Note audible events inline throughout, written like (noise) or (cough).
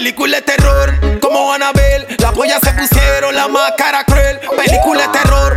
Película de terror, como Anabel. Las pollas se pusieron la máscara cruel. Película de terror,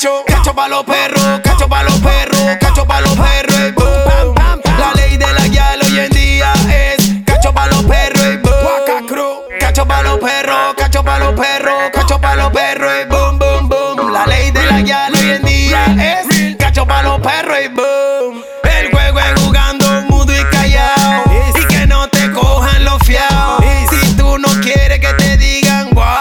Cacho pa' los perros, cacho pa' los perros, cacho pa' los perros. ey, boom. La ley de la guial hoy en día es cacho pa' los perros. ey, boom. Cacho pa' los perros, cacho pa' los perros, cacho pa' los perros. ey, boom, boom, boom. La ley de la guial hoy en día es cacho pa' los perros. ey, boom. El juego es jugando mudo y callado. Y que no te cojan los fiados. Si tú no quieres que te digan guau,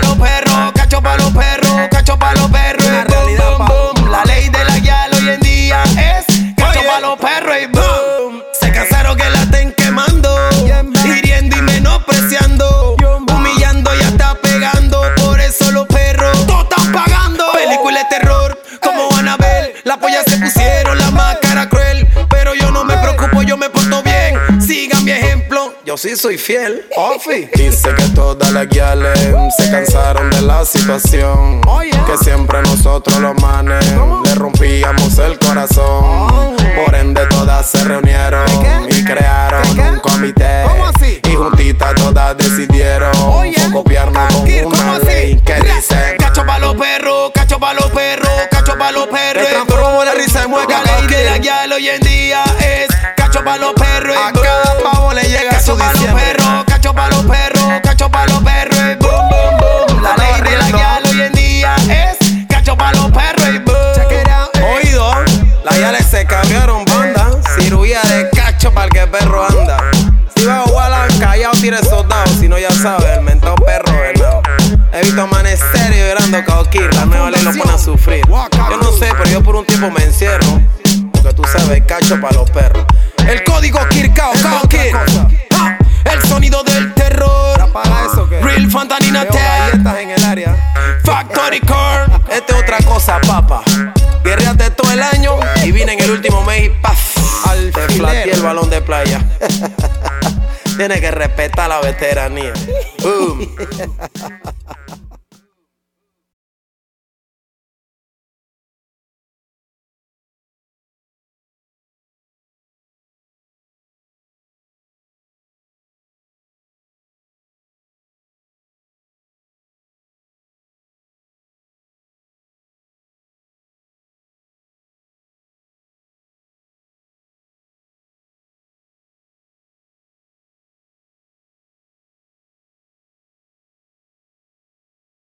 pa' los perros, cacho pa' los perros, sí soy fiel. Ofi. (laughs) Dice que todas las guiales se cansaron de la situación. Que siempre nosotros los manes le rompíamos el corazón. Por ende todas se reunieron y crearon un comité. Y juntitas todas decidieron copiarnos con una ley que dice Cacho pa' los perros, cacho pa' los perros, cacho pa' los perros. Transformo la risa en mueca, La ley de la guial hoy en día es cacho pa' los perros. Tire soldado. Si no, ya sabes, el mentado perro venado. He visto amanecer y llorando caoquir. La nueva ley lo pone a sufrir. Yo no sé, pero yo por un tiempo me encierro. Porque tú sabes, cacho para los perros. El código Kirkao, Kaokir. Ah, Tienes que respetar la veteranía. (laughs) Boom.